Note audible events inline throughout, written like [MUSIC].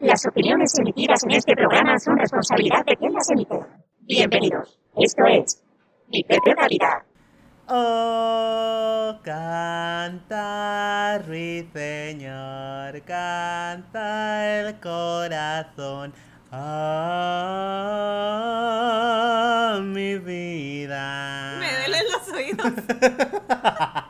Las opiniones emitidas en este programa son responsabilidad de quien las emite. Bienvenidos. Esto es Mi Propia Realidad. Oh, canta, ruiseñor, canta el corazón. Ah, mi vida. Me duelen los oídos. [LAUGHS]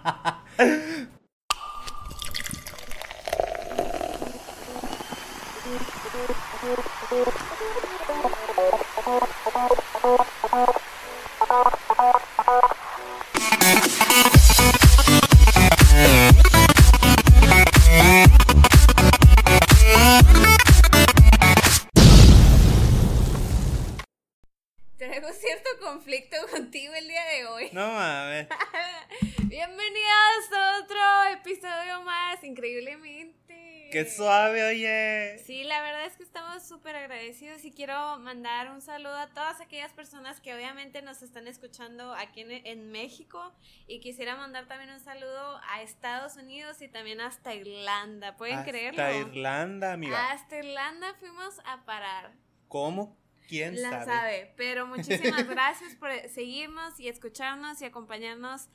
Tenemos cierto conflicto [LAUGHS] contigo el día de hoy. No mames. [LAUGHS] Bienvenidos a otro episodio más, increíblemente. Qué suave, oye. Sí, la verdad es que estamos súper agradecidos y quiero mandar un saludo a todas aquellas personas que obviamente nos están escuchando aquí en, en México y quisiera mandar también un saludo a Estados Unidos y también hasta Irlanda, ¿pueden creerlo? Hasta Irlanda, amiga. Hasta Irlanda fuimos a parar. ¿Cómo? ¿Quién La sabe? sabe, pero [LAUGHS] muchísimas gracias por seguirnos y escucharnos y acompañarnos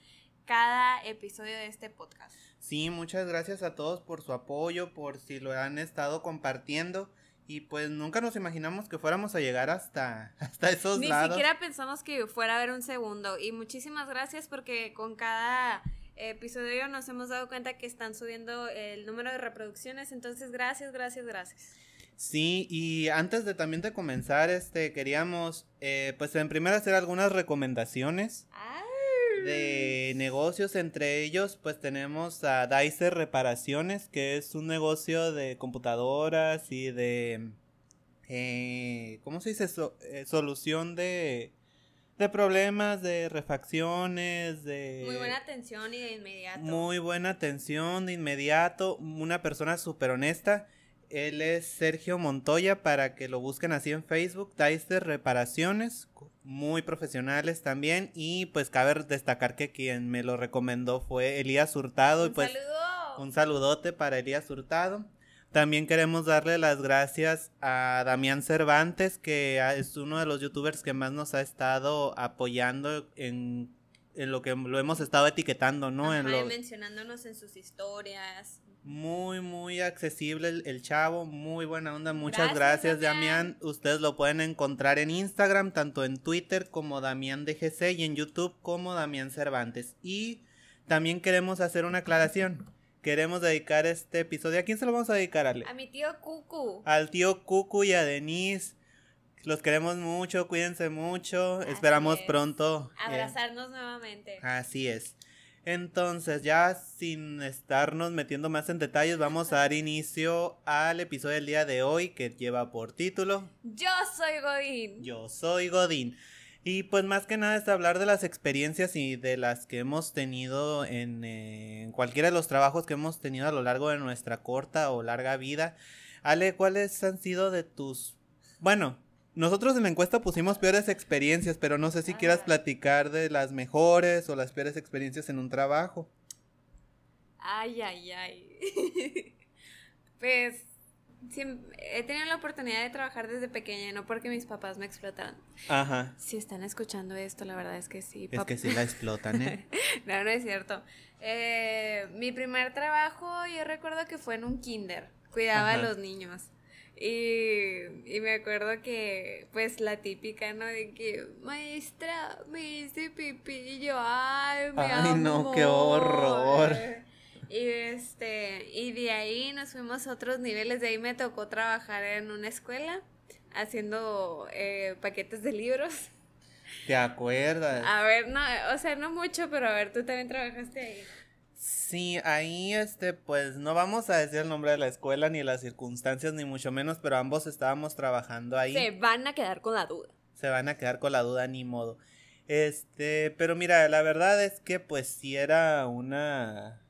cada episodio de este podcast. Sí, muchas gracias a todos por su apoyo, por si lo han estado compartiendo. Y pues nunca nos imaginamos que fuéramos a llegar hasta, [LAUGHS] hasta esos Ni lados. siquiera pensamos que fuera a haber un segundo. Y muchísimas gracias porque con cada episodio nos hemos dado cuenta que están subiendo el número de reproducciones. Entonces, gracias, gracias, gracias. Sí, y antes de también de comenzar, este, queríamos, eh, pues en primera hacer algunas recomendaciones de negocios. Entre ellos, pues tenemos a Dicer Reparaciones, que es un negocio de computadoras y de, eh, ¿cómo se dice? So- eh, solución de, de problemas, de refacciones, de... Muy buena atención y de inmediato. Muy buena atención de inmediato, una persona súper honesta. Él es Sergio Montoya para que lo busquen así en Facebook, Dicer Reparaciones, muy profesionales también y pues cabe destacar que quien me lo recomendó fue Elías Hurtado y Un pues saludo. un saludote para Elías Hurtado. También queremos darle las gracias a Damián Cervantes, que es uno de los youtubers que más nos ha estado apoyando en, en lo que lo hemos estado etiquetando, ¿no? en Ajá, y lo- mencionándonos en sus historias. Muy, muy accesible el, el chavo, muy buena onda. Muchas Gracias, gracias, Damián. Damián. Ustedes lo pueden encontrar en Instagram, tanto en Twitter como Damián DGC y en YouTube como Damián Cervantes. Y también queremos hacer una aclaración. Queremos dedicar este episodio. ¿A quién se lo vamos a dedicar, Ale? A mi tío Cucu. Al tío Cucu y a Denise. Los queremos mucho, cuídense mucho. Así Esperamos es. pronto. eh, Abrazarnos nuevamente. Así es. Entonces, ya sin estarnos metiendo más en detalles, vamos a dar inicio al episodio del día de hoy que lleva por título Yo soy Godín. Yo soy Godín. Y pues más que nada es hablar de las experiencias y de las que hemos tenido en, eh, en cualquiera de los trabajos que hemos tenido a lo largo de nuestra corta o larga vida. Ale, ¿cuáles han sido de tus... Bueno, nosotros en la encuesta pusimos peores experiencias, pero no sé si quieras Ah. platicar de las mejores o las peores experiencias en un trabajo. Ay, ay, ay. [LAUGHS] pues he tenido la oportunidad de trabajar desde pequeña, no porque mis papás me explotaran. Ajá. Si están escuchando esto, la verdad es que sí. Es que sí la explotan, ¿eh? [LAUGHS] no, no es cierto. Eh, mi primer trabajo, yo recuerdo que fue en un kinder. Cuidaba Ajá. a los niños. Y, y me acuerdo que, pues, la típica, ¿no? De que, maestra, me hice pipí. Y yo, ay, mi Ay, no, qué amor". horror. Y este, y de ahí nos fuimos a otros niveles. De ahí me tocó trabajar en una escuela haciendo eh, paquetes de libros. ¿Te acuerdas? A ver, no, o sea, no mucho, pero a ver, tú también trabajaste ahí. Sí, ahí este, pues no vamos a decir el nombre de la escuela ni las circunstancias ni mucho menos, pero ambos estábamos trabajando ahí. Se van a quedar con la duda. Se van a quedar con la duda ni modo. Este, pero mira, la verdad es que pues sí era una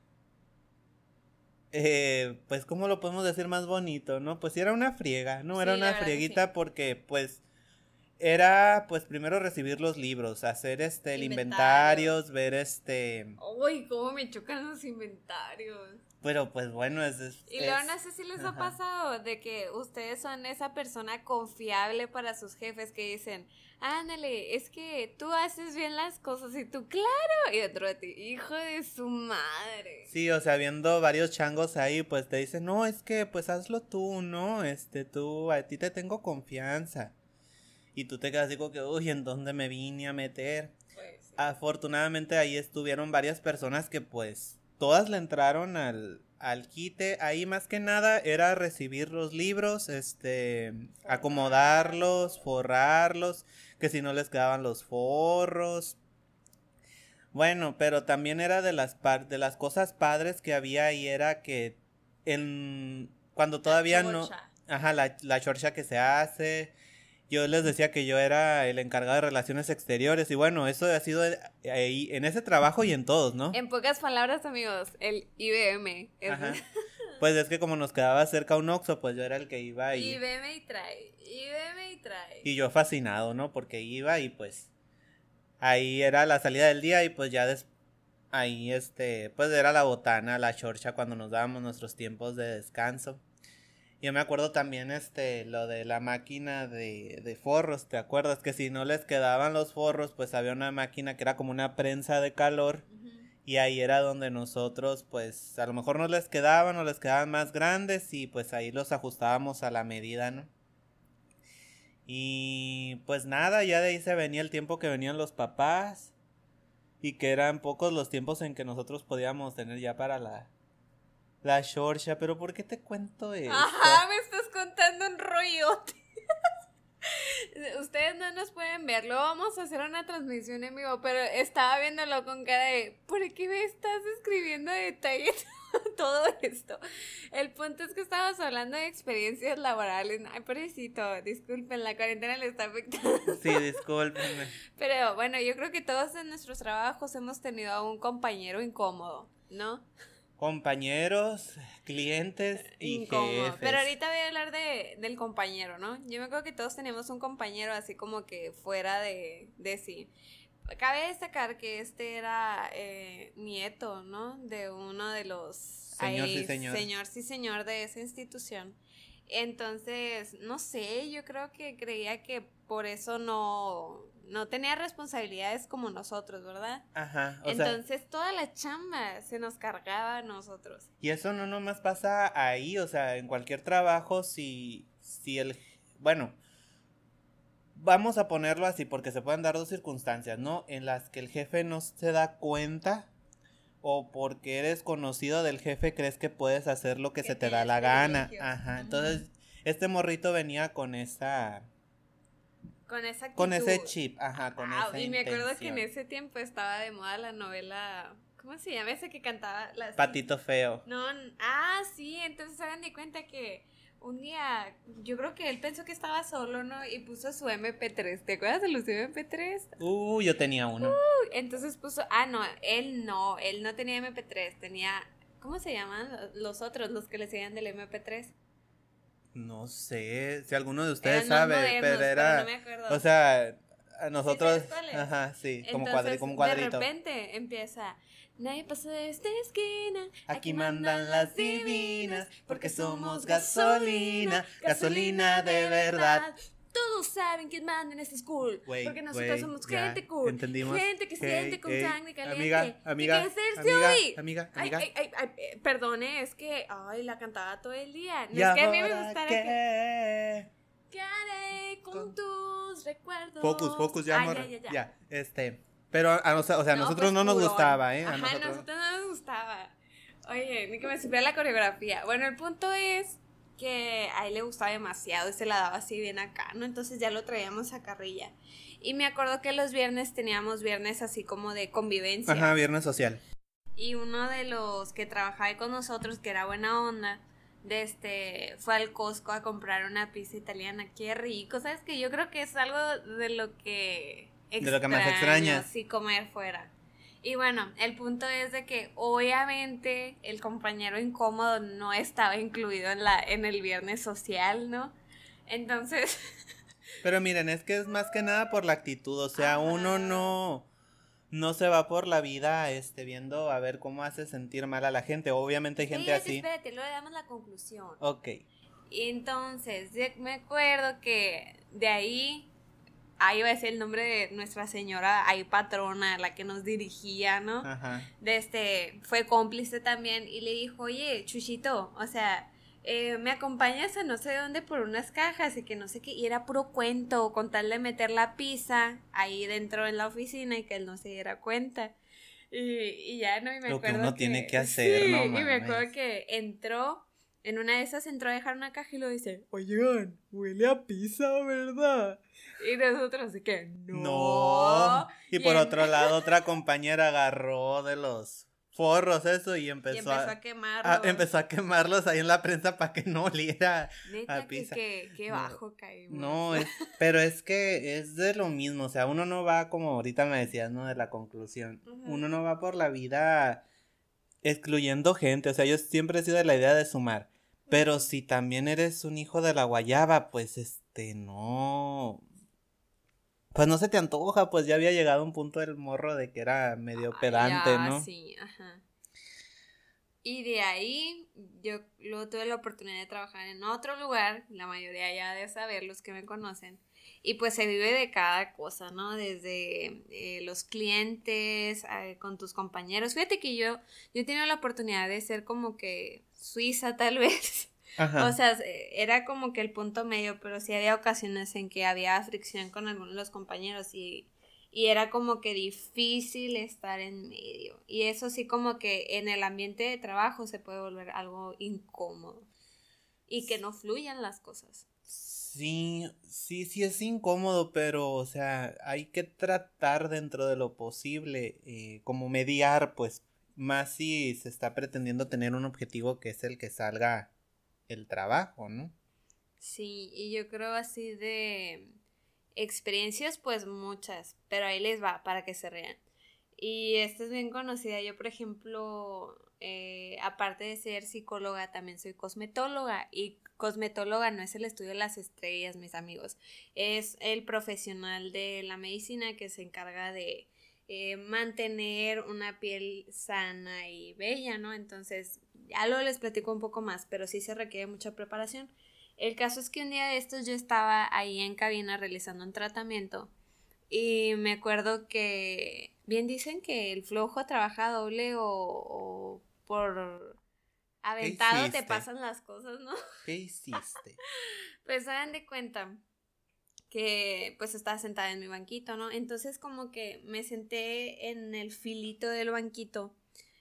eh, pues cómo lo podemos decir más bonito, ¿no? Pues sí era una friega, ¿no? Sí, era una frieguita sí. porque pues era pues primero recibir los libros, hacer este el Inventarios. inventarios, ver este Uy, cómo me chocan los inventarios. Pero pues bueno, es... es y luego no sé si les ha pasado de que ustedes son esa persona confiable para sus jefes que dicen, ándale, es que tú haces bien las cosas y tú, claro, y otro de ti, hijo de su madre. Sí, o sea, viendo varios changos ahí, pues te dicen, no, es que pues hazlo tú, ¿no? Este, tú, a ti te tengo confianza. Y tú te quedas así como que, uy, ¿en dónde me vine a meter? Pues, Afortunadamente ahí estuvieron varias personas que pues todas le entraron al, al quite. Ahí más que nada era recibir los libros, este, acomodarlos, forrarlos, que si no les quedaban los forros. Bueno, pero también era de las de las cosas padres que había y era que en cuando todavía no ajá, la, la chorcha que se hace, yo les decía que yo era el encargado de relaciones exteriores y bueno, eso ha sido ahí en ese trabajo y en todos, ¿no? En pocas palabras, amigos, el IBM. [LAUGHS] Pues es que como nos quedaba cerca un Oxxo, pues yo era el que iba y... IBM y trae, IBM y trae. Y yo fascinado, ¿no? Porque iba y pues ahí era la salida del día y pues ya des... ahí este, pues era la botana, la chorcha cuando nos dábamos nuestros tiempos de descanso. Yo me acuerdo también este lo de la máquina de, de, forros, ¿te acuerdas? Que si no les quedaban los forros, pues había una máquina que era como una prensa de calor y ahí era donde nosotros pues a lo mejor no les quedaban o les quedaban más grandes y pues ahí los ajustábamos a la medida, ¿no? Y pues nada, ya de ahí se venía el tiempo que venían los papás y que eran pocos los tiempos en que nosotros podíamos tener ya para la, la Shorsha, pero ¿por qué te cuento eso? Ajá, me estás contando un rollote. [LAUGHS] Ustedes no nos pueden ver, luego vamos a hacer una transmisión en vivo, pero estaba viéndolo con cara de, ¿por qué me estás escribiendo detalles [LAUGHS] todo esto? El punto es que estabas hablando de experiencias laborales. Ay, pobrecito, disculpen, la cuarentena le está afectando. [LAUGHS] Sí, discúlpenme. Pero bueno, yo creo que todos en nuestros trabajos hemos tenido a un compañero incómodo, ¿no? Compañeros, clientes y jefes. Pero ahorita voy a hablar de, del compañero, ¿no? Yo me acuerdo que todos tenemos un compañero así como que fuera de, de sí. Cabe destacar que este era eh, nieto, ¿no? De uno de los... Señor sí señor. Señor sí señor de esa institución. Entonces, no sé, yo creo que creía que por eso no, no tenía responsabilidades como nosotros, ¿verdad? Ajá. Entonces toda la chamba se nos cargaba a nosotros. Y eso no nomás pasa ahí, o sea, en cualquier trabajo, si, si el, bueno, vamos a ponerlo así porque se pueden dar dos circunstancias, ¿no? En las que el jefe no se da cuenta o porque eres conocido del jefe crees que puedes hacer lo que se te da la gana. Ajá. Entonces, este morrito venía con esa con esa Con ese chip, ajá, con esa Y me acuerdo que en ese tiempo estaba de moda la novela... ¿Cómo se llama ese que cantaba? Patito Feo. No, ah, sí, entonces se dan de cuenta que un día, yo creo que él pensó que estaba solo, ¿no? Y puso su MP3. ¿Te acuerdas de los MP3? Uh, yo tenía uno. Uh, entonces puso, ah, no, él no, él no tenía MP3, tenía, ¿cómo se llaman los otros, los que le seguían del MP3? No sé, si alguno de ustedes sabe, pero era. O sea, a nosotros. Ajá, sí, como, como cuadrito. De repente empieza. Nadie pasa de esta esquina. Aquí, mandan las divinas. Porque somos gasolina. Gasolina de verdad. Todos saben quién manda en este school. porque nosotros somos gente cool. Entendimos. Gente que siente con sangre caliente. Amiga, amiga. Que amiga, amiga, amiga. Ay, ay, ay, eh, perdone, es que, ay, la cantaba todo el día. No es que a mí me gustara qué? que. ¿Qué haré con, tus recuerdos? Focus, focus, ya, ya, ya, ya, Ya, este. Pero, a, o sea, a nosotros pues, no nos gustaba, ¿eh? A Ajá, nosotros. nosotros no nos gustaba. Oye, ni que me supiera la coreografía. Bueno, el punto es que a él le gustaba demasiado y se la daba así bien acá, ¿no? Entonces ya lo traíamos a carrilla. Y me acuerdo que los viernes teníamos viernes así como de convivencia. Ajá, viernes social. Y uno de los que trabajaba con nosotros, que era buena onda, de este, fue al Costco a comprar una pizza italiana. Qué rico, ¿sabes? Que yo creo que es algo de lo que... de lo que más extrañas. Sí, comer fuera. Y bueno, el punto es de que obviamente el compañero incómodo no estaba incluido en la en el viernes social, ¿no? Entonces, [LAUGHS] Pero miren, es que es más que nada por la actitud, o sea, uno no no se va por la vida este, viendo a ver cómo hace sentir mal a la gente. Obviamente hay gente así. Espérate, luego le damos la conclusión. Ok. Entonces, me acuerdo que de ahí ahí va a ser el nombre de nuestra señora, ahí patrona, la que nos dirigía, ¿no? Ajá. De este, fue cómplice también y le dijo, oye, Chuchito, o sea, eh, me acompañas a no sé dónde por unas cajas y que no sé qué, y era puro cuento, con tal de meter la pizza ahí dentro en la oficina y que él no se diera cuenta. Y, ya no, y me Lo acuerdo. Que uno tiene que hacer, sí, Y me acuerdo que entró, en una de esas entró a dejar una caja y lo dice, oigan, huele a pizza, ¿verdad? Y nosotros que no. No. Y, por otro lado, otra compañera agarró de los forros eso y empezó, a, quemarlos. empezó a quemarlos ahí en la prensa para que no oliera a pizza. Que, que, bajo caímos. No, pero es que es de lo mismo, o sea, uno no va como ahorita me decías, ¿no? De la conclusión. Uno no va por la vida excluyendo gente, o sea, yo siempre he sido de la idea de sumar. Pero si también eres un hijo de la guayaba, pues este no pues no se te antoja, pues ya había llegado un punto del morro de que era medio pedante, ¿no? Sí, ajá. Y de ahí yo luego tuve la oportunidad de trabajar en otro lugar, la mayoría ya de saber, los que me conocen, y pues se vive de cada cosa, ¿no? Desde eh, los clientes, eh, con tus compañeros. Fíjate que yo, yo he tenido la oportunidad de ser como que suiza tal [LAUGHS] vez, o sea, era como que el punto medio, pero sí había ocasiones en que había fricción con algunos de los compañeros y, y era como que difícil estar en medio. Y eso sí como que en el ambiente de trabajo se puede volver algo incómodo y que no fluyan las cosas. Sí, sí, sí es incómodo, pero, o sea, hay que tratar dentro de lo posible, eh, como mediar, pues, más si se está pretendiendo tener un objetivo que es el que salga el trabajo, ¿no? Sí, y yo creo así de experiencias, pues muchas, pero ahí les va para que se rean. Y esta es bien conocida. Yo, por ejemplo, eh, aparte de ser psicóloga, también soy cosmetóloga. Y cosmetóloga no es el estudio de las estrellas, mis amigos. Es el profesional de la medicina que se encarga de eh, mantener una piel sana y bella, ¿no? Entonces, ya lo les platico un poco más, pero sí se requiere mucha preparación. El caso es que un día de estos yo estaba ahí en cabina realizando un tratamiento y me acuerdo que bien dicen que el flojo trabaja doble o, por aventado te pasan las cosas, ¿no? [LAUGHS] ¿Qué hiciste? pues hagan de cuenta que pues estaba sentada en mi banquito, ¿no? Entonces como que me senté en el filito del banquito.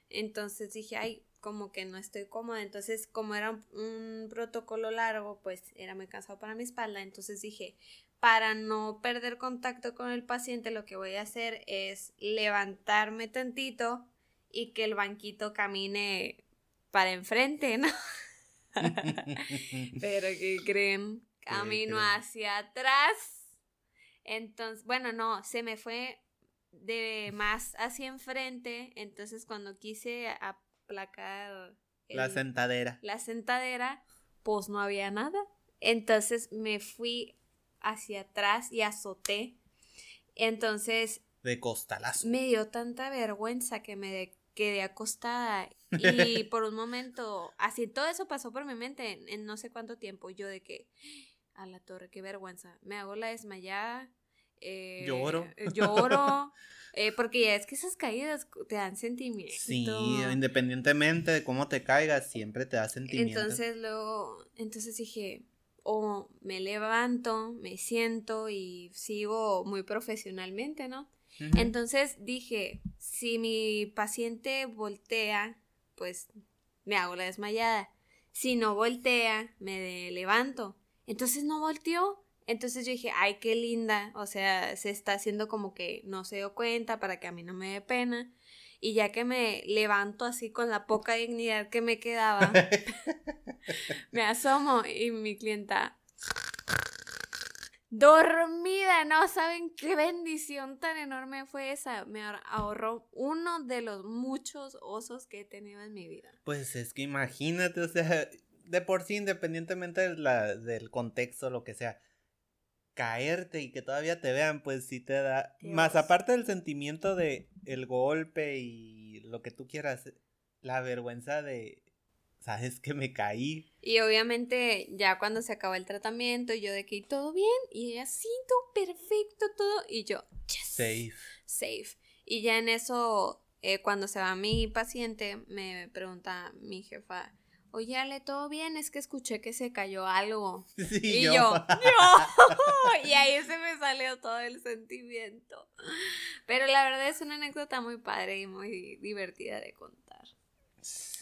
Entonces dije, ay, como que no estoy cómoda. Entonces, como era un, protocolo largo, pues era muy cansado para mi espalda. Entonces dije, para no perder contacto con el paciente, lo que voy a hacer es levantarme tantito y que el banquito camine para enfrente, ¿no? [LAUGHS] Pero que creen, camino hacia atrás. Entonces, bueno, no, se me fue de más hacia enfrente. Entonces, cuando quise placar. la sentadera. La sentadera, pues no había nada. Entonces me fui hacia atrás y azoté. Entonces. De costalazo. Me dio tanta vergüenza que me quedé acostada. [LAUGHS] Y por un momento, así todo eso pasó por mi mente en, no sé cuánto tiempo. Yo de que, a la torre, qué vergüenza. Me hago la desmayada. Eh, lloro. Lloro. Eh, porque ya es que esas caídas te dan sentimiento. Sí, independientemente de cómo te caigas, siempre te da sentimiento. Entonces luego, entonces dije, o me levanto, me siento y sigo muy profesionalmente, ¿no? Entonces dije, si mi paciente voltea, pues me hago la desmayada. Si no voltea, me levanto. Entonces no volteó. Entonces yo dije, ay, qué linda, o sea, se está haciendo como que no se dio cuenta para que a mí no me dé pena. Y ya que me levanto así con la poca dignidad que me quedaba, [LAUGHS] me asomo y mi clienta dormida, no saben qué bendición tan enorme fue esa. Me ahorró uno de los muchos osos que he tenido en mi vida. Pues es que imagínate, o sea, de por sí, independientemente la, del contexto, lo que sea, caerte y que todavía te vean, pues sí te da. Más aparte del sentimiento de el golpe y lo que tú quieras, la vergüenza de, sabes que me caí. Y obviamente ya cuando se acabó el tratamiento, yo de que todo bien, y ella sí, todo perfecto, todo, y yo, Safe. Safe. Y ya en eso, eh, cuando se va mi paciente, me pregunta mi jefa, oye Ale, ¿todo bien? Es que escuché que se cayó algo. [LAUGHS] y yo, yo, [LAUGHS] [LAUGHS] y ahí se me salió todo el sentimiento. Pero la verdad es una anécdota muy padre y muy divertida de contar.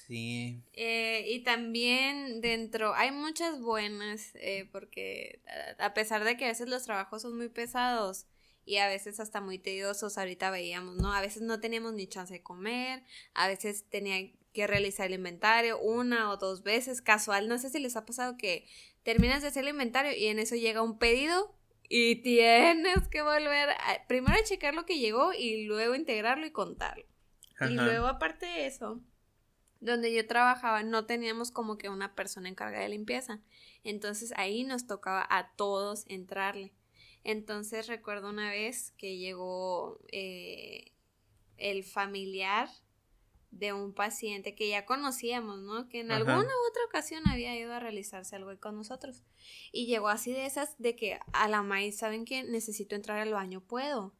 Sí. Eh, y también dentro, hay muchas buenas, eh, porque a pesar de que a veces los trabajos son muy pesados y a veces hasta muy tediosos, ahorita veíamos, ¿no? A veces no teníamos ni chance de comer, a veces tenía que realizar el inventario una o dos veces, casual, no sé si les ha pasado que terminas de hacer el inventario y en eso llega un pedido y tienes que volver a, primero a checar lo que llegó y luego integrarlo y contarlo. Y luego aparte de eso, donde yo trabajaba no teníamos como que una persona encargada de limpieza. Entonces ahí nos tocaba a todos entrarle. Entonces recuerdo una vez que llegó eh, el familiar de un paciente que ya conocíamos, ¿no? Que en alguna u otra ocasión había ido a realizarse algo con nosotros. Y llegó así de esas de que a la maíz, ¿saben qué? Necesito entrar al baño, ¿puedo?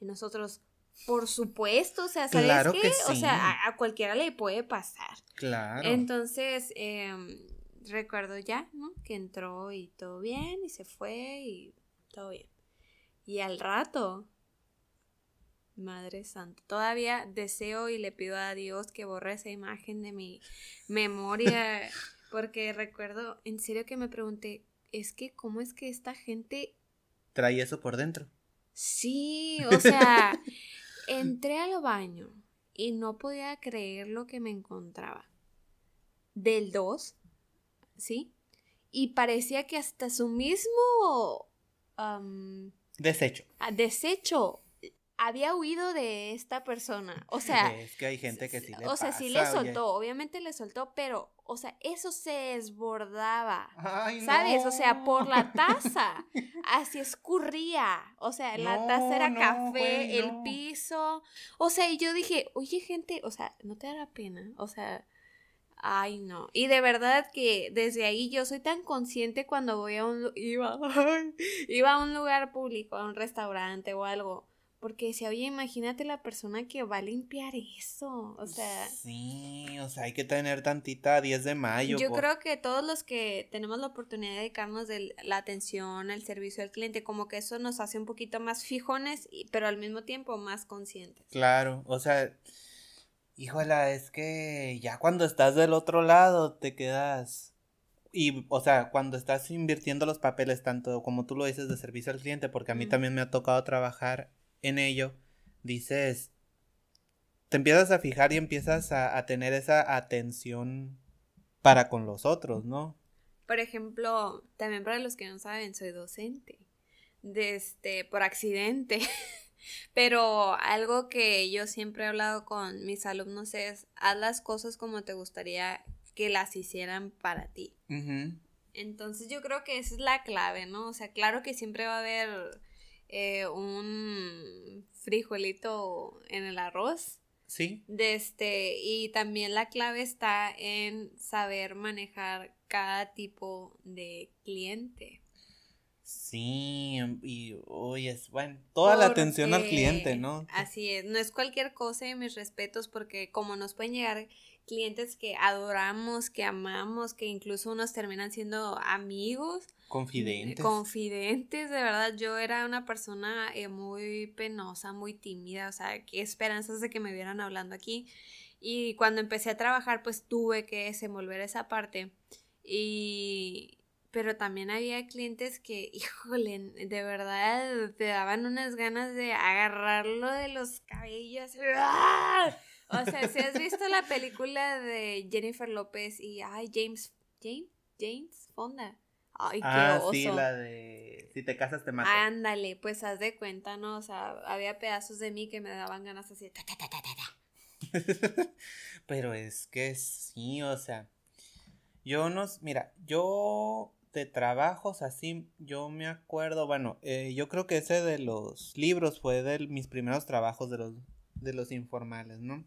Y nosotros, por supuesto, o sea, ¿sabes qué? O sea, a, cualquiera le puede pasar. Claro. Entonces, em, recuerdo ya, ¿no? Que entró y todo bien y se fue y todo bien. Y al rato, Madre Santa, todavía deseo y le pido a Dios que borre esa imagen de mi memoria, [LAUGHS] porque recuerdo, en serio que me pregunté, es que, ¿cómo es que esta gente... Trae eso por dentro. Sí, o sea, [LAUGHS] Entré al baño y no podía creer lo que me encontraba. Del 2, ¿sí? Y parecía que hasta su mismo... desecho. Ah, desecho había huido de esta persona. O [LAUGHS] sea. Es que hay gente que sí le O sea, sí le soltó, obviamente le soltó, pero, o sea, eso se desbordaba. ¿Sabes? O sea, por la taza. [LAUGHS] así escurría. O sea, la taza era café, el piso. O sea, y yo dije, oye, gente, o sea, no te da pena. O sea. Ay, no. Y de verdad que desde ahí yo soy tan consciente cuando voy a un iba, [LAUGHS] iba a un lugar público, a un restaurante o algo porque decía, oye, imagínate la persona que va a limpiar eso. O sea. Sí, o sea, hay que tener tantita 10 de mayo. Yo creo que todos los que tenemos la oportunidad de dedicarnos de la atención, el servicio al cliente, como que eso nos hace un poquito más fijones, pero al mismo tiempo más conscientes. Claro, o sea, híjola, es que ya cuando estás del otro lado te quedas. Y, o sea, cuando estás invirtiendo los papeles, tanto como tú lo dices de servicio al cliente, porque a mí también me ha tocado trabajar en ello, dices, te empiezas a fijar y empiezas a, tener esa atención para con los otros, ¿no? Por ejemplo, también para los que no saben, soy docente. De este, por accidente. [LAUGHS] Pero algo que yo siempre he hablado con mis alumnos es, haz las cosas como te gustaría que las hicieran para ti. Entonces yo creo que esa es la clave, ¿no? O sea, claro que siempre va a haber eh, un frijolito en el arroz. Sí. De este, y también la clave está en saber manejar cada tipo de cliente. Sí, y hoy es bueno, toda la atención al cliente, ¿no? Así es, no es cualquier cosa y mis respetos porque como nos pueden llegar clientes que adoramos, que amamos, que incluso unos terminan siendo amigos. Confidentes. Confidentes, de verdad. Yo era una persona eh, muy penosa, muy tímida, o sea, qué esperanzas de que me vieran hablando aquí. Y cuando empecé a trabajar, pues tuve que desenvolver esa parte. Y, pero también había clientes que, [LAUGHS] híjole, de verdad te daban unas ganas de agarrarlo de los cabellos. ¡Ah! O sea, si has visto la película de Jennifer López y ay, James, James, James Fonda. Ay, qué ah, sí, la de si te casas te mato. Ándale, pues haz de cuenta, ¿no? O sea, había pedazos de mí que me daban ganas así de ta, ta, ta, ta, ta. [LAUGHS] Pero es que sí, o sea, yo no, mira, yo de trabajos así, yo me acuerdo, bueno, eh, yo creo que ese de los libros fue de mis primeros trabajos de los, de los informales, ¿no?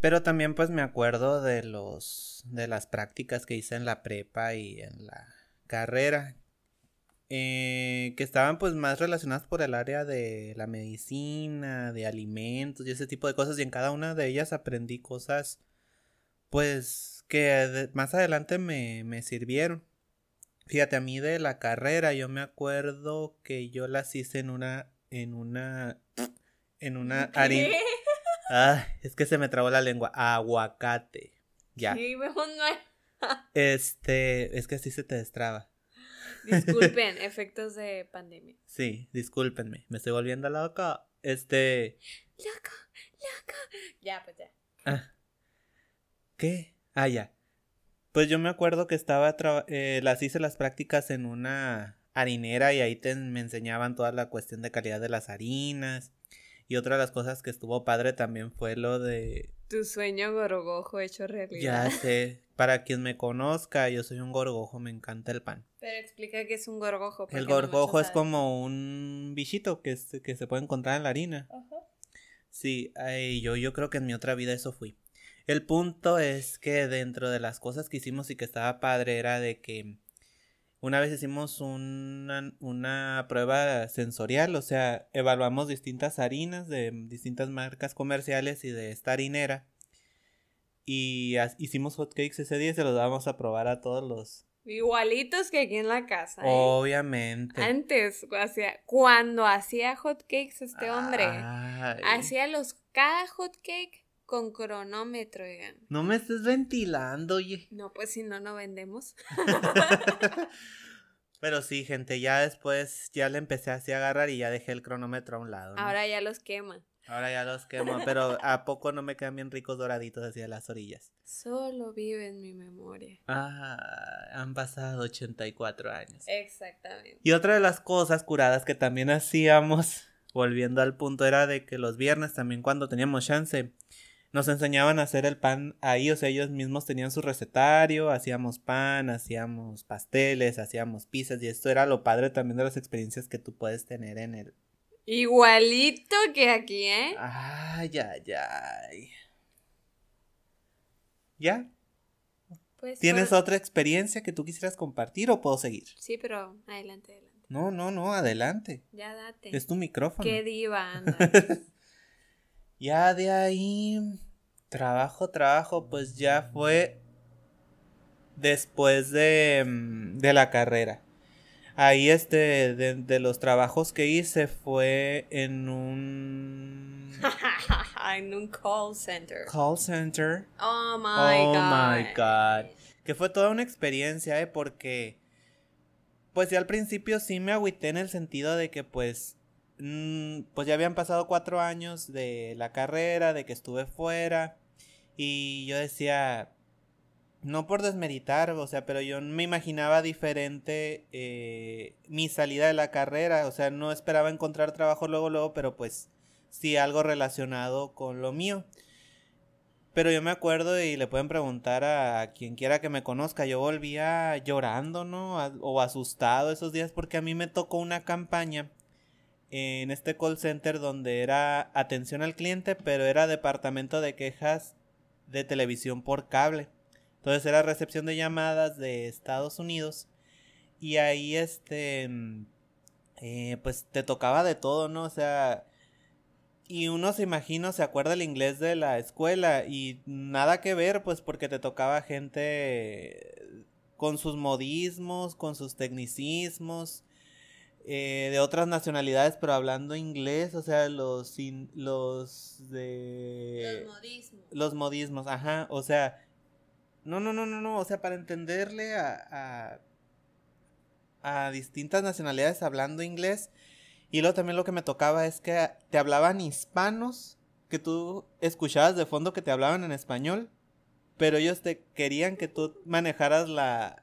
Pero también pues me acuerdo de los, de las prácticas que hice en la prepa y en la carrera, eh, que estaban pues más relacionadas por el área de la medicina, de alimentos y ese tipo de cosas y en cada una de ellas aprendí cosas pues que más adelante me, me sirvieron. Fíjate, a mí de la carrera yo me acuerdo que yo las hice en una, en una, [SNIFFS] en una harina. Ah, es que se me trabó la lengua. Aguacate. Ya. [LAUGHS] Este, es que así se te destraba. Disculpen, [LAUGHS] efectos de pandemia. Sí, discúlpenme, me estoy volviendo loco. Este. Loco, loco. Ya, pues ya. Ah. ¿Qué? Ah, ya. Pues yo me acuerdo que estaba, eh, las hice las prácticas en una harinera y ahí te, me enseñaban toda la cuestión de calidad de las harinas. Y otra de las cosas que estuvo padre también fue lo de... Tu sueño gorgojo hecho Ya realidad. [LAUGHS] sé, para quien me conozca, yo soy un gorgojo, me encanta el pan. Pero explica qué es un gorgojo. El gorgojo es como un bichito que, que se puede encontrar en la harina. Ajá. Sí, yo, yo creo que en mi otra vida eso fui. El punto es que dentro de las cosas que hicimos y que estaba padre era de que una vez hicimos una, una, prueba sensorial, o sea, evaluamos distintas harinas de distintas marcas comerciales y de esta harinera. Y hicimos hotcakes ese día y se los dábamos a probar a todos los... Igualitos que aquí en la casa. ¿eh? Obviamente. Antes, hacía, cuando hacía hotcakes este hombre, hacía los cada hotcake con cronómetro, oigan. No me estés ventilando, oye. No, pues si no, no vendemos. [LAUGHS] Pero sí, gente, ya después ya le empecé así a agarrar y ya dejé el cronómetro a un lado. Ahora ya los quema. Ahora ya los quemo, pero ¿a poco no me quedan bien ricos doraditos hacia las orillas? Solo vive en mi memoria. Ah, han pasado 84 años. Exactamente. Y otra de las cosas curadas que también hacíamos, volviendo al punto, era de que los viernes también cuando teníamos chance, nos enseñaban a hacer el pan ahí, o sea, ellos mismos tenían su recetario, hacíamos pan, hacíamos pasteles, hacíamos pizzas y esto era lo padre también de las experiencias que tú puedes tener en el... Igualito que aquí, ¿eh? Ay, ay, ay. ¿Ya? Pues ¿Tienes otra experiencia que tú quisieras compartir o puedo seguir? Sí, pero adelante, adelante. No, no, no, adelante. Ya date. Es tu micrófono. Qué diva, [LAUGHS] anda. ya de ahí trabajo, trabajo, pues ya fue después de, mm, de la carrera. Ahí este, de, los trabajos que hice fue en un... [LAUGHS] en un call center. Call center. Oh my oh god. my god. Que fue toda una experiencia, ¿eh? Porque... Pues ya al principio sí me agüité en el sentido de que pues... Mm, pues ya habían pasado cuatro años de la carrera, de que estuve fuera. Y yo decía, no por desmeritar, o sea, pero yo me imaginaba diferente eh, mi salida de la carrera, o sea, no esperaba encontrar trabajo luego, luego, pero pues sí algo relacionado con lo mío. Pero yo me acuerdo y le pueden preguntar a quien quiera que me conozca, yo volvía llorando, ¿no? o asustado esos días porque a mí me tocó una campaña en este call center donde era atención al cliente, pero era departamento de quejas de televisión por cable. Entonces era recepción de llamadas de Estados Unidos. Y ahí este... Eh, pues te tocaba de todo, ¿no? O sea... Y uno se imagina, se acuerda el inglés de la escuela y nada que ver, pues porque te tocaba gente con sus modismos, con sus tecnicismos, eh, de otras nacionalidades, pero hablando inglés, o sea, los, los de... Los modismos. Los modismos, ajá, o sea, no, no, no, no, no, o sea, para entenderle a, a, a distintas nacionalidades hablando inglés, y luego también lo que me tocaba es que te hablaban hispanos, que tú escuchabas de fondo que te hablaban en español, pero ellos te querían que tú manejaras la,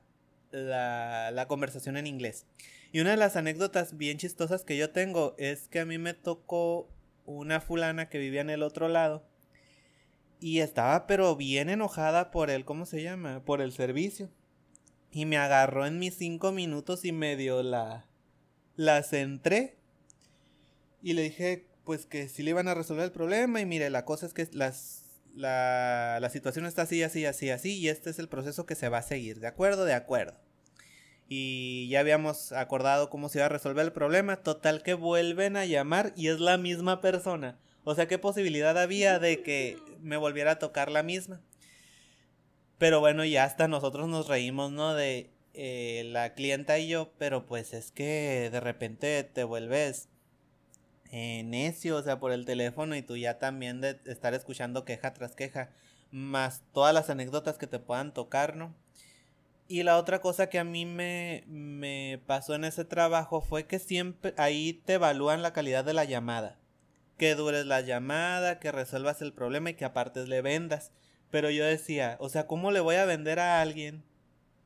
la, la conversación en inglés. Y una de las anécdotas bien chistosas que yo tengo es que a mí me tocó una fulana que vivía en el otro lado y estaba pero bien enojada por el, ¿cómo se llama? Por el servicio. Y me agarró en mis cinco minutos y medio la, la centré. Y le dije, pues que si le iban a resolver el problema. Y mire, la cosa es que las, la, la situación está así, así, así, así. Y este es el proceso que se va a seguir. ¿De acuerdo? De acuerdo. Y ya habíamos acordado cómo se iba a resolver el problema. Total que vuelven a llamar y es la misma persona. O sea, ¿qué posibilidad había de que me volviera a tocar la misma? Pero bueno, ya hasta nosotros nos reímos, ¿no? De eh, la clienta y yo, pero pues es que de repente te vuelves eh, necio, o sea, por el teléfono y tú ya también de estar escuchando queja tras queja, más todas las anécdotas que te puedan tocar, ¿no? Y la otra cosa que a mí me, me pasó en ese trabajo fue que siempre ahí te evalúan la calidad de la llamada. Que dures la llamada, que resuelvas el problema y que aparte le vendas. Pero yo decía, o sea, ¿cómo le voy a vender a alguien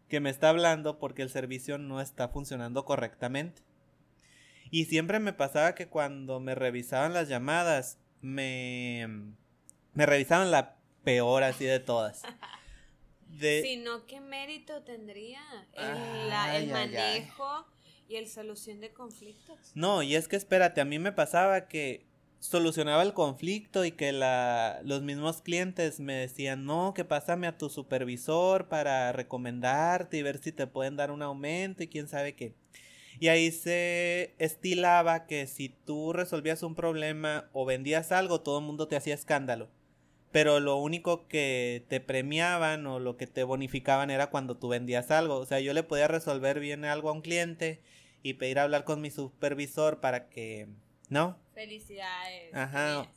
que me está hablando porque el servicio no está funcionando correctamente? Y siempre me pasaba que cuando me revisaban las llamadas, me, me revisaban la peor así de todas. [LAUGHS] De... Sino, ¿qué mérito tendría el, la, el manejo y el solución de conflictos? No, y es que espérate, a mí me pasaba que solucionaba el conflicto y que la, los mismos clientes me decían, no, que pásame a tu supervisor para recomendarte y ver si te pueden dar un aumento y quién sabe qué. Y ahí se estilaba que si tú resolvías un problema o vendías algo, todo el mundo te hacía escándalo. Pero lo único que te premiaban o lo que te bonificaban era cuando tú vendías algo. O sea, yo le podía resolver bien algo a un cliente y pedir hablar con mi supervisor para que ¿No? Felicidades. Ajá.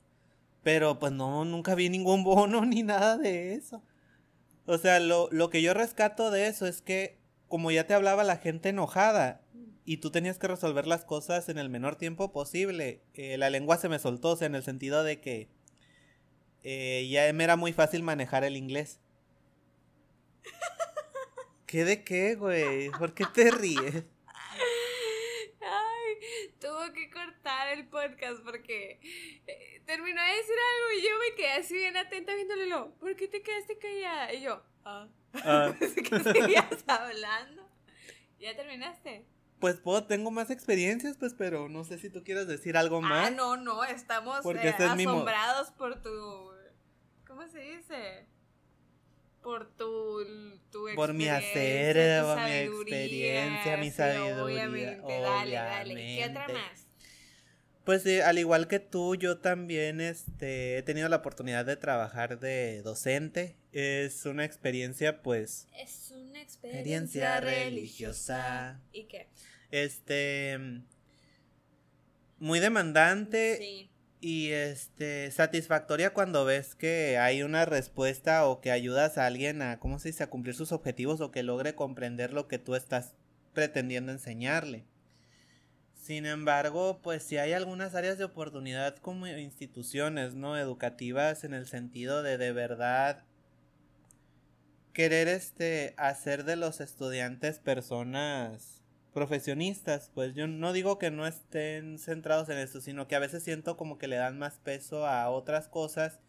Pero pues no, nunca vi ningún bono [LAUGHS] ni nada de eso. O sea, lo, lo que yo rescato de eso es que como ya te hablaba la gente enojada y tú tenías que resolver las cosas en el menor tiempo posible, eh, la lengua se me soltó, o sea, en el sentido de que eh, ya me era muy fácil manejar el inglés. [LAUGHS] ¿Qué de qué, güey? ¿Por qué te ríes? tuvo que cortar el podcast porque eh, terminó de decir algo y yo me quedé así bien atenta viéndole lo, ¿por qué te quedaste callada? Y yo, ah, ah. [LAUGHS] que seguías hablando. ¿Ya terminaste? Pues puedo, tengo más experiencias, pues, pero no sé si tú quieres decir algo ah, más. Ah, no, no, estamos eh, asombrados por tu, ¿cómo se dice? por tu, tu por mi hacer, por mi experiencia, mi sabiduría. Obviamente, dale, dale. ¿Qué otra más? Pues sí, al igual que tú, yo también este, he tenido la oportunidad de trabajar de docente. Es una experiencia, pues. Es una experiencia, religiosa. ¿Y qué? Este. Muy demandante. Sí y este satisfactoria cuando ves que hay una respuesta o que ayudas a alguien a cómo se dice a cumplir sus objetivos o que logre comprender lo que tú estás pretendiendo enseñarle. Sin embargo, pues si hay algunas áreas de oportunidad como instituciones, ¿no? educativas en el sentido de de verdad querer este hacer de los estudiantes personas profesionistas, pues yo no digo que no estén centrados en esto, sino que a veces siento como que le dan más peso a otras cosas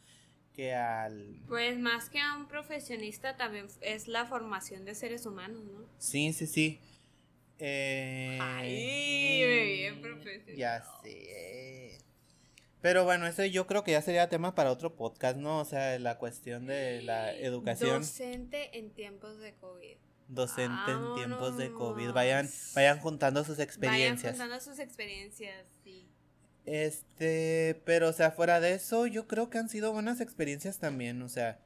que al... Pues más que a un profesionista también es la formación de seres humanos, ¿no? Sí, sí, sí. Eh... Ay, bien profesional. Ya sé. Pero bueno, ese yo creo que ya sería tema para otro podcast, ¿no? O sea, la cuestión de la educación. Docente en tiempos de COVID docente en tiempos de COVID. Vayan, vayan juntando sus experiencias. Vayan juntando sus experiencias, sí. Este, pero o sea, fuera de eso, yo creo que han sido buenas experiencias también, o sea.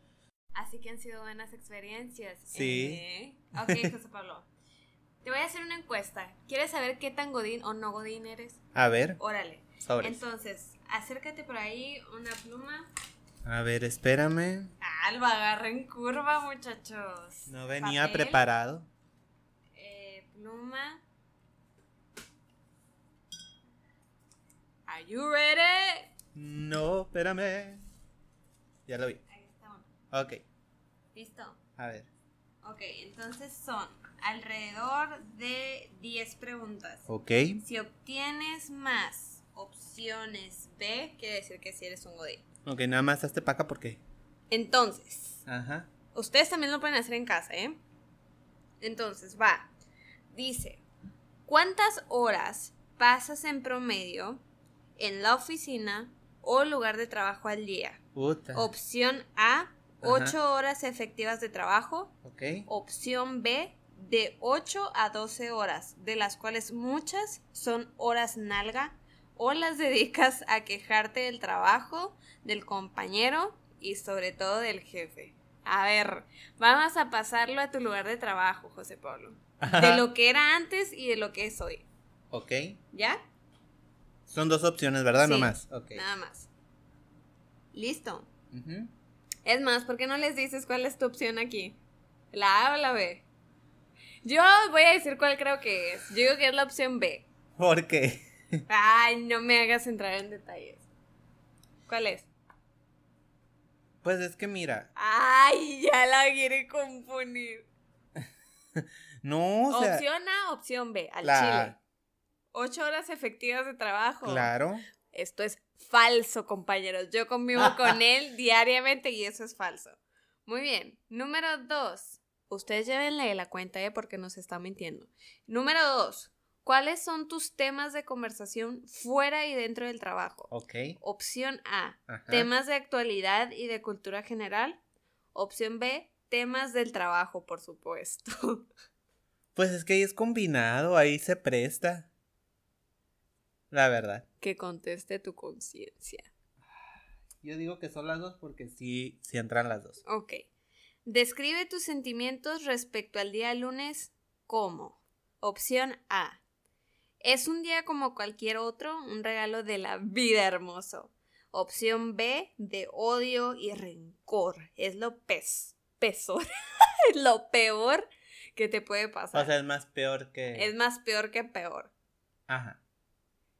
Así que han sido buenas experiencias. Sí. Eh, ok, [LAUGHS] José Pablo. Te voy a hacer una encuesta. ¿Quieres saber qué tan godín o no godín eres? A ver. Órale. Entonces, acércate por ahí, una pluma. A ver, espérame. Alba, agarra en curva, muchachos. No venía preparado. Eh, pluma. Are you ready? No, espérame. Ya lo vi. Ahí está. Ok. ¿Listo? A ver. Ok, entonces son alrededor de 10 preguntas. Ok. Si obtienes más opciones B, quiere decir que si eres un godín. Ok, nada más hazte paca porque. Entonces. Ajá. Ustedes también lo pueden hacer en casa, ¿eh? Entonces, va. Dice, ¿cuántas horas pasas en promedio en la oficina o lugar de trabajo al día? Opción A, 8 horas efectivas de trabajo. Opción B, de 8 a 12 horas, de las cuales muchas son horas nalga o las dedicas a quejarte del trabajo, del compañero y sobre todo del jefe. A ver, vamos a pasarlo a tu lugar de trabajo, José Pablo. De lo que era antes y de lo que es hoy. Ok. ¿Ya? Son dos opciones, ¿verdad? no más. Nada más. Listo. Es más, ¿por qué no les dices cuál es tu opción aquí? ¿La A o la B? Yo voy a decir cuál creo que es. Yo digo que es la opción B. ¿Por qué? Ay, no me hagas entrar en detalles. ¿Cuál es? Pues es que mira. Ay, ya la quiere confundir. [LAUGHS] no, o sea, Opción A, opción B, al chile. Ocho horas efectivas de trabajo. Claro. Esto es falso, compañeros. Yo convivo [LAUGHS] con él diariamente y eso es falso. Muy bien. Número dos. Ustedes llévenle la cuenta, ¿eh? Porque nos está mintiendo. Número dos. ¿Cuáles son tus temas de conversación fuera y dentro del trabajo? Ok. Opción A, temas de actualidad y de cultura general. Opción B, temas del trabajo, por supuesto. [LAUGHS] Pues es que ahí es combinado, ahí se presta. La verdad. Que conteste tu conciencia. Yo digo que son las dos porque sí, sí entran las dos. Ok. Describe tus sentimientos respecto al día lunes como. Opción A. Es un día como cualquier otro, un regalo de la vida hermoso. Opción B, de odio y rencor. Es lo pes, pesor, [LAUGHS] lo peor que te puede pasar. O sea, es más peor que... Es más peor que peor. Ajá.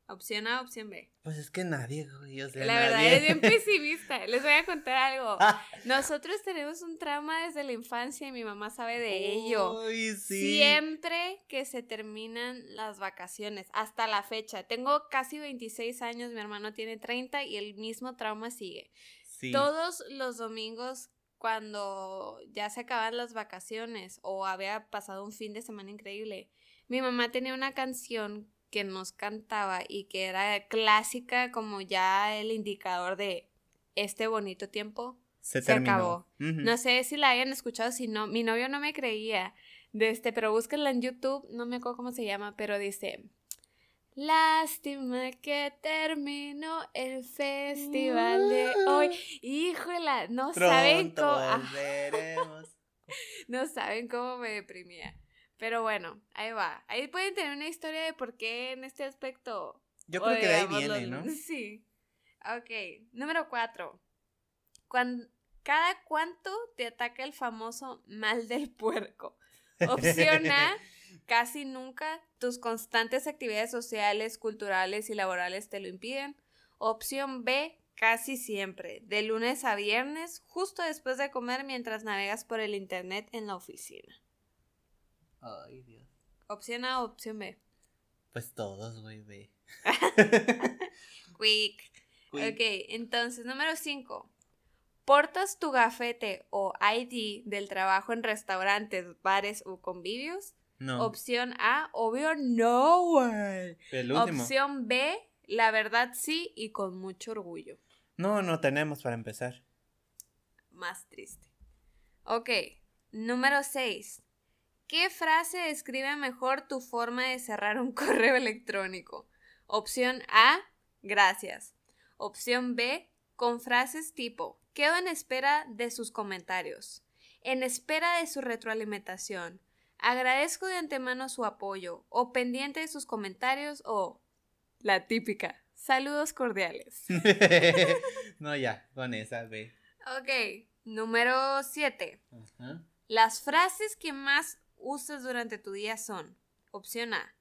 Opción A, opción B. Pues es que nadie, güey. O sea, la verdad es bien [LAUGHS] pesimista. Les voy a contar algo. Ah. Nosotros tenemos un trauma desde la infancia y mi mamá sabe de ello. Siempre que se terminan las vacaciones, hasta la fecha. Tengo casi 26 años, mi hermano tiene 30 y el mismo trauma sigue. Todos los domingos cuando ya se acaban las vacaciones o había pasado un fin de semana increíble, mi mamá tenía una canción que nos cantaba y que era clásica como ya el indicador de este bonito tiempo se, acabó. No sé si la hayan escuchado, si no, mi novio no me creía de este, pero búsquenla en YouTube, no me acuerdo cómo se llama, pero dice Lástima que terminó el festival de hoy. Híjola, no saben cómo. [LAUGHS] no saben cómo me deprimía. Pero bueno, ahí va. Ahí pueden tener una historia de por qué en este aspecto. Yo creo que de ahí viene, ¿no? [LAUGHS] Sí. Ok. Número cuatro. cada cuánto te ataca el famoso mal del puerco. [LAUGHS] Opción A, casi nunca. Tus constantes actividades sociales, culturales y laborales te lo impiden. Opción B, casi siempre. De lunes a viernes, justo después de comer mientras navegas por el internet en la oficina. Ay, Dios. ¿Opción A o opción B? Pues todos, güey, B. [LAUGHS] Quick. Ok, entonces, número 5. ¿Portas tu gafete o ID del trabajo en restaurantes, bares o convivios? No. Opción A, obvio, no, güey. El último. Opción B, la verdad sí y con mucho orgullo. No, no tenemos para empezar. Más triste. Ok, número 6. ¿Qué frase describe mejor tu forma de cerrar un [LAUGHS] correo electrónico? Opción A, gracias. Opción B, con frases tipo, quedo en espera de sus comentarios, en espera de su retroalimentación, agradezco de antemano su apoyo, o pendiente de sus comentarios, o la típica, saludos cordiales. [LAUGHS] [LAUGHS] no, ya, con esa B. Ok, número 7. Las frases que más usas durante tu día son, opción A,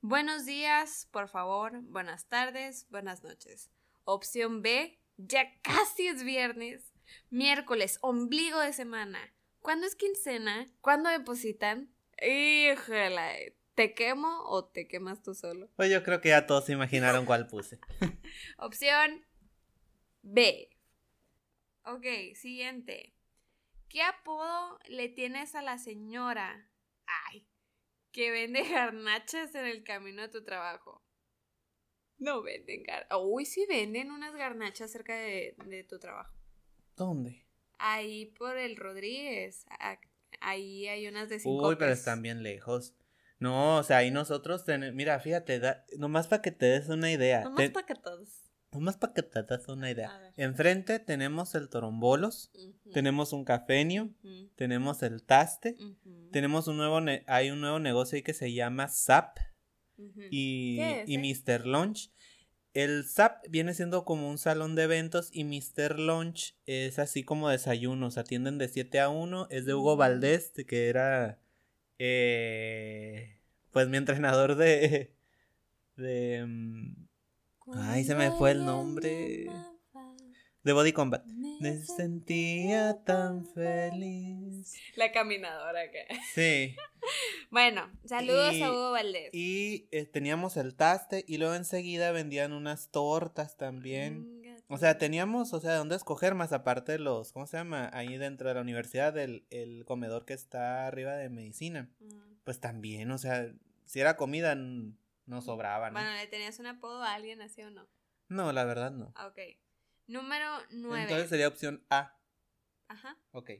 buenos días, por favor, buenas tardes, buenas noches. Opción B, ya casi es viernes, miércoles, ombligo de semana. ¿Cuándo es quincena? ¿Cuándo depositan? Híjole, ¿te quemo o te quemas tú solo? Pues yo creo que ya todos se imaginaron cuál puse. [LAUGHS] Opción B. Ok, siguiente. ¿Qué apodo le tienes a la señora Ay, que vende garnachas en el camino a tu trabajo. No venden garnachas. Uy, sí venden unas garnachas cerca de, de tu trabajo. ¿Dónde? Ahí por el Rodríguez. Ahí hay unas de cinco Uy, pero están bien lejos. No, o sea, ahí nosotros tenemos. Mira, fíjate, da... nomás para que te des una idea. Nomás para que todos. Nomás para que te des una idea. Enfrente tenemos el Torombolos, tenemos un cafenio, tenemos el Taste, tenemos un nuevo. Hay un nuevo negocio ahí que se llama Zap y, y Mr. Lunch. El SAP viene siendo como un salón de eventos y Mr. Lunch es así como desayunos, atienden de 7 a 1, es de Hugo. Valdés, que era eh, pues mi entrenador de... de mm, ay, se me fue el nombre de Body Combat. Me sentía tan feliz. La caminadora que. Sí. [LAUGHS] bueno, saludos a Hugo Valdés. Y eh, teníamos el taste y luego enseguida vendían unas tortas también. O sea, teníamos, o sea, de dónde escoger más aparte de los, ¿cómo se llama? Ahí dentro de la universidad, el, el comedor que está arriba de medicina. Pues también, o sea, si era comida, no sobraba, ¿no? Bueno, ¿le tenías un apodo a alguien así o no? No, la verdad no. Ah, ok. Número 9. Entonces sería opción A. Ajá. Ok.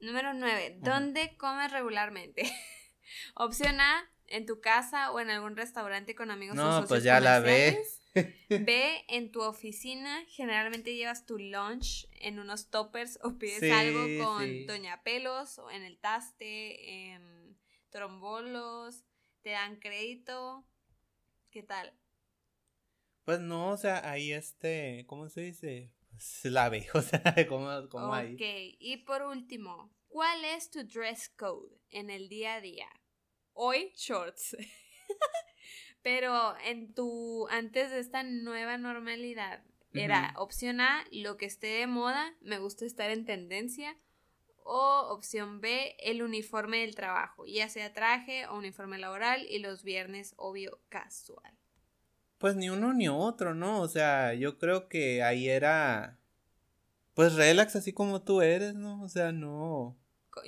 Número 9. ¿Dónde comes regularmente? [LAUGHS] opción A, en tu casa o en algún restaurante con amigos no, o socios pues ya la ve. [LAUGHS] B, en tu oficina, generalmente llevas tu lunch en unos toppers o pides algo con Doña Pelos o en el taste, en trombolos, te dan crédito. ¿Qué tal? Pues no, o sea, ahí este, ¿cómo se dice? Pues la ve, [LAUGHS] o sea, ¿cómo, cómo ahí? Ok, y por último, ¿cuál es tu dress code en el día a día? Hoy, shorts. [LAUGHS] Pero en tu, antes de esta nueva normalidad, era opción A, lo que esté de moda, me gusta estar en tendencia. O opción B, el uniforme del trabajo, ya sea traje o uniforme laboral y los viernes, obvio, casual. Pues ni uno ni otro, ¿no? O sea, yo creo que ahí era. Pues relax, así como tú eres, ¿no? O sea, no.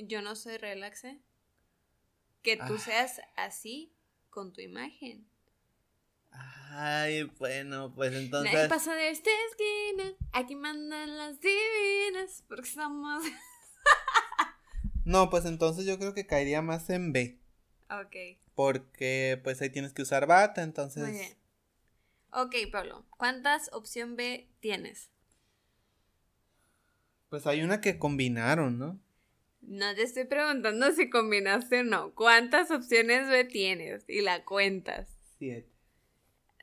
Yo no soy relax, ¿eh? Que tú ah. seas así con tu imagen. Ay, bueno, pues entonces. Nadie pasa de esta esquina. Aquí mandan las divinas. Porque somos. No, pues entonces yo creo que caería más en B. Ok. Porque pues ahí tienes que usar bata, entonces. Muy bien. Ok, Pablo, ¿cuántas opción B tienes? Pues hay una que combinaron, ¿no? No te estoy preguntando si combinaste o no. ¿Cuántas opciones B tienes? Y la cuentas. Siete.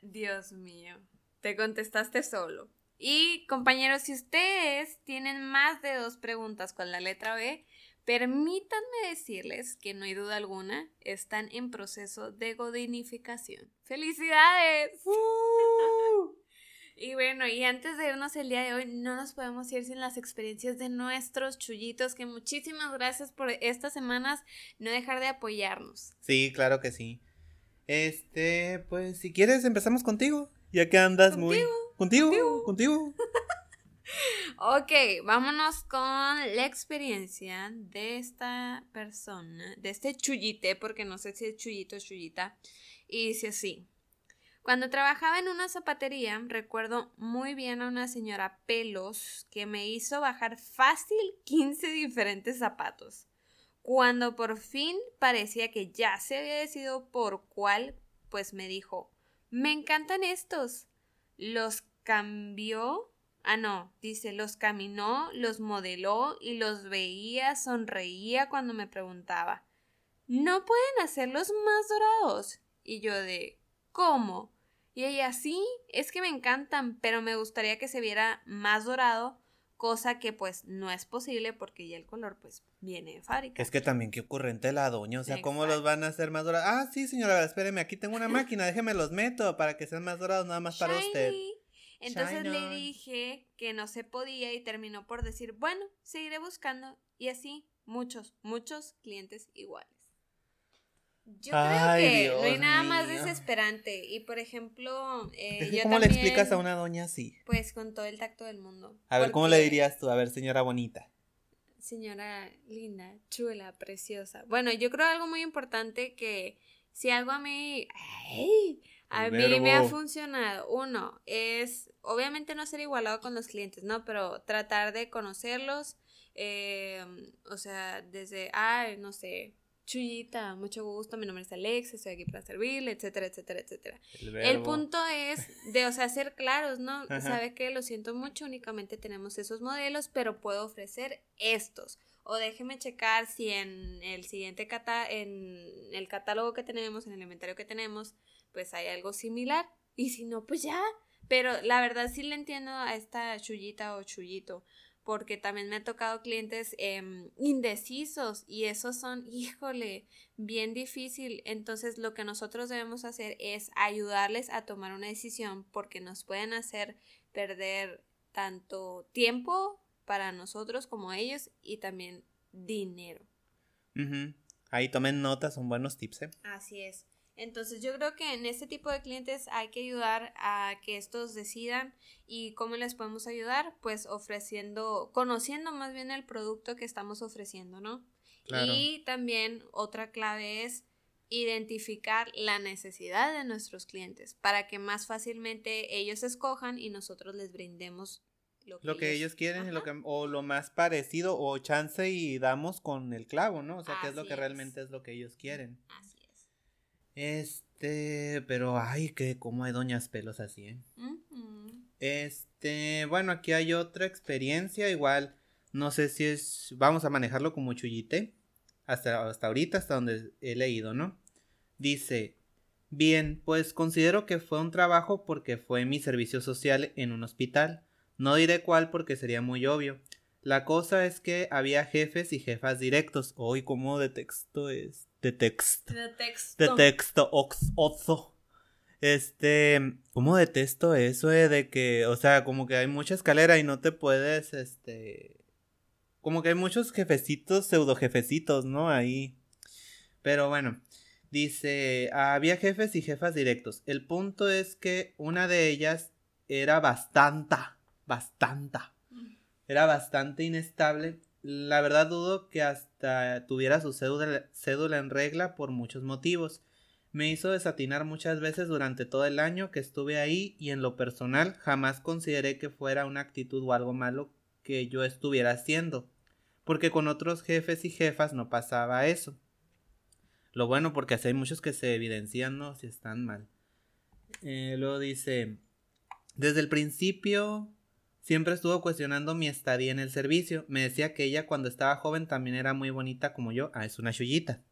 Dios mío. Te contestaste solo. Y compañeros, si ustedes tienen más de dos preguntas con la letra B, Permítanme decirles que no hay duda alguna, están en proceso de godinificación. ¡Felicidades! [LAUGHS] y bueno, y antes de irnos el día de hoy, no nos podemos ir sin las experiencias de nuestros chullitos, que muchísimas gracias por estas semanas no dejar de apoyarnos. Sí, claro que sí. Este, pues si quieres empezamos contigo, ya que andas muy... Contigo, contigo. contigo. [LAUGHS] ok, vámonos con la experiencia de esta persona, de este chullite, porque no sé si es chullito o chullita, y dice así. Cuando trabajaba en una zapatería, recuerdo muy bien a una señora pelos que me hizo bajar fácil 15 diferentes zapatos. Cuando por fin parecía que ya se había decidido por cuál, pues me dijo, me encantan estos. Los cambió Ah, no, dice, los caminó, los modeló y los veía, sonreía cuando me preguntaba, ¿no pueden hacerlos más dorados? Y yo de, ¿cómo? Y ella, sí, es que me encantan, pero me gustaría que se viera más dorado, cosa que pues no es posible porque ya el color pues viene de fábrica. Es que también qué ocurrente la doña, o sea, ¿cómo los van a hacer más dorados? Ah, sí, señora, espéreme, aquí tengo una máquina, déjeme los meto para que sean más dorados nada más para usted. Entonces le dije que no se podía y terminó por decir, bueno, seguiré buscando. Y así, muchos, muchos clientes iguales. Yo creo que no hay nada más desesperante. Y por ejemplo, eh, ¿cómo le explicas a una doña así? Pues con todo el tacto del mundo. A ver, ¿cómo le dirías tú? A ver, señora bonita. señora linda, chula, preciosa. Bueno, yo creo algo muy importante que si algo a mí, a mí me ha funcionado, uno, es obviamente no ser igualado con los clientes, ¿no? Pero tratar de conocerlos, eh, o sea, desde, ay, no sé, Chuyita, mucho gusto, mi nombre es Alex, estoy aquí para servirle, etcétera, etcétera, etcétera. El, punto es de, o sea, ser claros, ¿no? Sabe que lo siento mucho, únicamente tenemos esos modelos, pero puedo ofrecer estos. O déjeme checar si en el siguiente cata en el catálogo que tenemos, en el inventario que tenemos, pues hay algo similar. Y si no, pues ya. Pero la verdad sí le entiendo a esta chullita o chullito porque también me ha tocado clientes em, indecisos y esos son, híjole, bien difícil. Entonces lo que nosotros debemos hacer es ayudarles a tomar una decisión porque nos pueden hacer perder tanto tiempo para nosotros como ellos y también dinero. Ahí tomen notas, son buenos tips. ¿eh? Así es. Entonces yo creo que en este tipo de clientes hay que ayudar a que estos decidan y cómo les podemos ayudar, pues ofreciendo, conociendo más bien el producto que estamos ofreciendo, ¿no? Y también otra clave es identificar la necesidad de nuestros clientes para que más fácilmente ellos escojan y nosotros les brindemos lo que, ellos, quieren lo que, o lo más parecido o chance y damos con el clavo, ¿no? O sea, que es lo que realmente es lo que ellos quieren. Así este, pero ay, que como hay doñas pelos así, ¿eh? Este, bueno, aquí hay otra experiencia, igual, no sé si es, vamos a manejarlo como chullite, hasta, hasta ahorita, hasta donde he leído, ¿no? Dice, bien, pues considero que fue un trabajo porque fue mi servicio social en un hospital. No diré cuál porque sería muy obvio. La cosa es que había jefes y jefas directos. Hoy, como de texto es? De texto. De texto. De texto, oxo. Este, ¿cómo detesto eso eh? de que, o sea, como que hay mucha escalera y no te puedes, este, como que hay muchos jefecitos, pseudo jefecitos, ¿no? Ahí. Pero bueno, dice, había jefes y jefas directos. El punto es que una de ellas era bastante, bastante era bastante inestable. La verdad dudo que hasta tuviera su cédula, en regla por muchos motivos. Me hizo desatinar muchas veces durante todo el año que estuve ahí y en lo personal jamás consideré que fuera una actitud o algo malo que yo estuviera haciendo, porque con otros jefes y jefas no pasaba eso. Lo bueno porque así hay muchos que se evidencian, ¿no? Si están mal. Eh, luego dice, desde el principio Siempre estuvo cuestionando mi estadía en el servicio. Me decía que ella cuando estaba joven también era muy bonita como yo. Ah, es una chullita.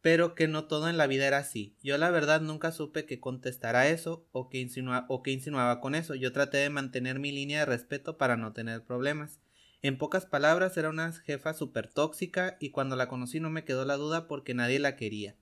Pero que no todo en la vida era así. Yo la verdad nunca supe que contestara eso o que, o que insinuaba con eso. Yo traté de mantener mi línea de respeto para no tener problemas. En pocas palabras era una jefa súper tóxica y cuando la conocí no me quedó la duda porque nadie la quería.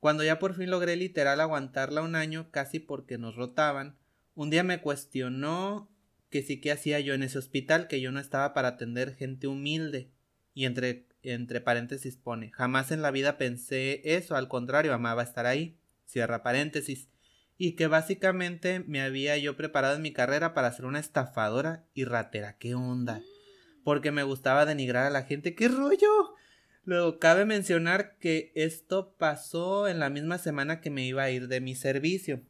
Cuando ya por fin logré literal aguantarla un año casi porque nos rotaban, un día me cuestionó que sí que hacía yo en ese hospital, que yo no estaba para atender gente humilde. Y entre, entre paréntesis pone, jamás en la vida pensé eso, al contrario, amaba estar ahí. Cierra paréntesis. Y que básicamente me había yo preparado en mi carrera para ser una estafadora y ratera. ¿Qué onda? Porque me gustaba denigrar a la gente. ¿Qué rollo? Luego, cabe mencionar que esto pasó en la misma semana que me iba a ir de mi servicio.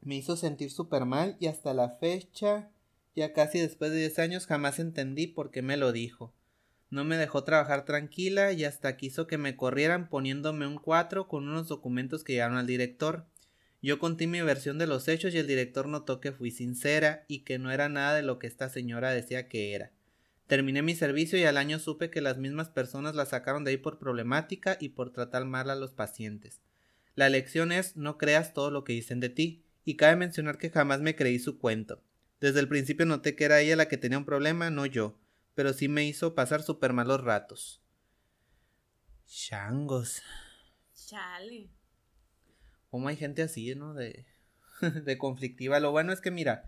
Me hizo sentir súper mal y hasta la fecha ya casi después de 10 años jamás entendí por qué me lo dijo. No me dejó trabajar tranquila y hasta quiso que me corrieran poniéndome un 4 con unos documentos que llegaron al director. Yo conté mi versión de los hechos y el director notó que fui sincera y que no era nada de lo que esta señora decía que era. Terminé mi servicio y al año supe que las mismas personas la sacaron de ahí por problemática y por tratar mal a los pacientes. La lección es no creas todo lo que dicen de ti, y cabe mencionar que jamás me creí su cuento. Desde el principio noté que era ella la que tenía un problema, no yo, pero sí me hizo pasar súper malos ratos. Changos. Chale. Como hay gente así, ¿no? De, [LAUGHS] de conflictiva. Lo bueno es que, mira,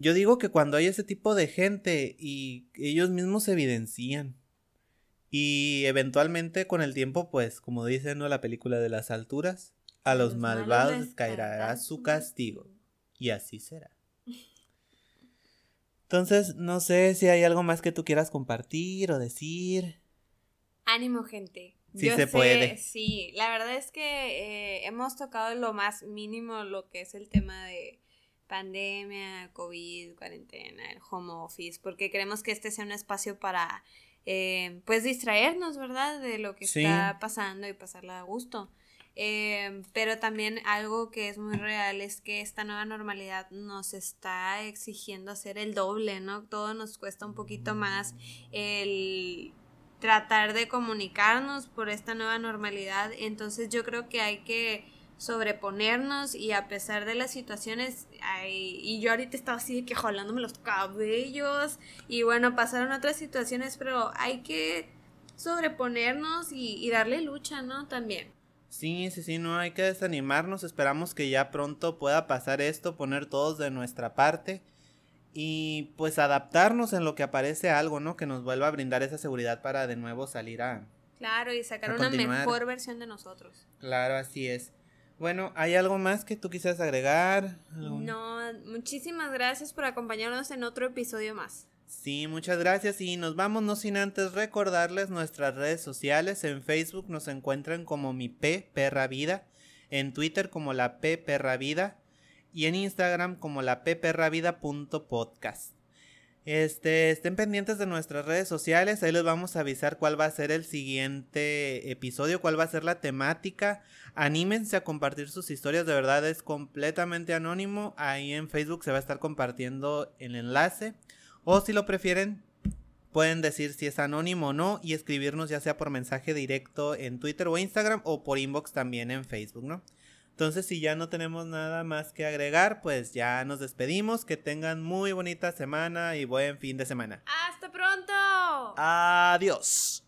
yo digo que cuando hay ese tipo de gente y ellos mismos se evidencian. Y eventualmente con el tiempo, pues, como dice ¿no? la película de las alturas, a los, malvados caerá su castigo. Y así será. Entonces, no sé si hay algo más que tú quieras compartir o decir. Ánimo, gente. Sí se puede. Sí, la verdad es que eh, hemos tocado lo más mínimo lo que es el tema de pandemia, COVID, cuarentena, el home office, porque queremos que este sea un espacio para, eh, pues, distraernos, ¿verdad? De lo que está pasando y pasarla a gusto. Eh, pero también algo que es muy real es que esta nueva normalidad nos está exigiendo hacer el doble, ¿no? Todo nos cuesta un poquito más el tratar de comunicarnos por esta nueva normalidad. Entonces yo creo que hay que sobreponernos y a pesar de las situaciones, y yo ahorita estaba así de que jalándome los cabellos y bueno, pasaron otras situaciones, pero hay que sobreponernos y darle lucha, ¿no? También. Sí, sí, sí, no hay que desanimarnos, esperamos que ya pronto pueda pasar esto, poner todos de nuestra parte y pues adaptarnos en lo que aparece algo, ¿no? Que nos vuelva a brindar esa seguridad para de nuevo salir a... Claro, y sacar una mejor versión de nosotros. Claro, así es. Bueno, ¿hay algo más que tú quisieras agregar? No, muchísimas gracias por acompañarnos en otro episodio más. Sí, muchas gracias y nos vamos no sin antes recordarles nuestras redes sociales. En Facebook nos encuentran como mi P Perra Vida, en Twitter como la P Perra Vida y en Instagram como la P Perra Vida.podcast. Este, estén pendientes de nuestras redes sociales, ahí les vamos a avisar cuál va a ser el siguiente episodio, cuál va a ser la temática. Anímense a compartir sus historias, de verdad es completamente anónimo. Ahí en Facebook se va a estar compartiendo el enlace. O si lo prefieren, pueden decir si es anónimo o no y escribirnos ya sea por mensaje directo en Twitter o Instagram o por inbox también en Facebook, ¿no? Entonces, si ya no tenemos nada más que agregar, pues ya nos despedimos. Que tengan muy bonita semana y buen fin de semana. ¡Hasta pronto! Adiós.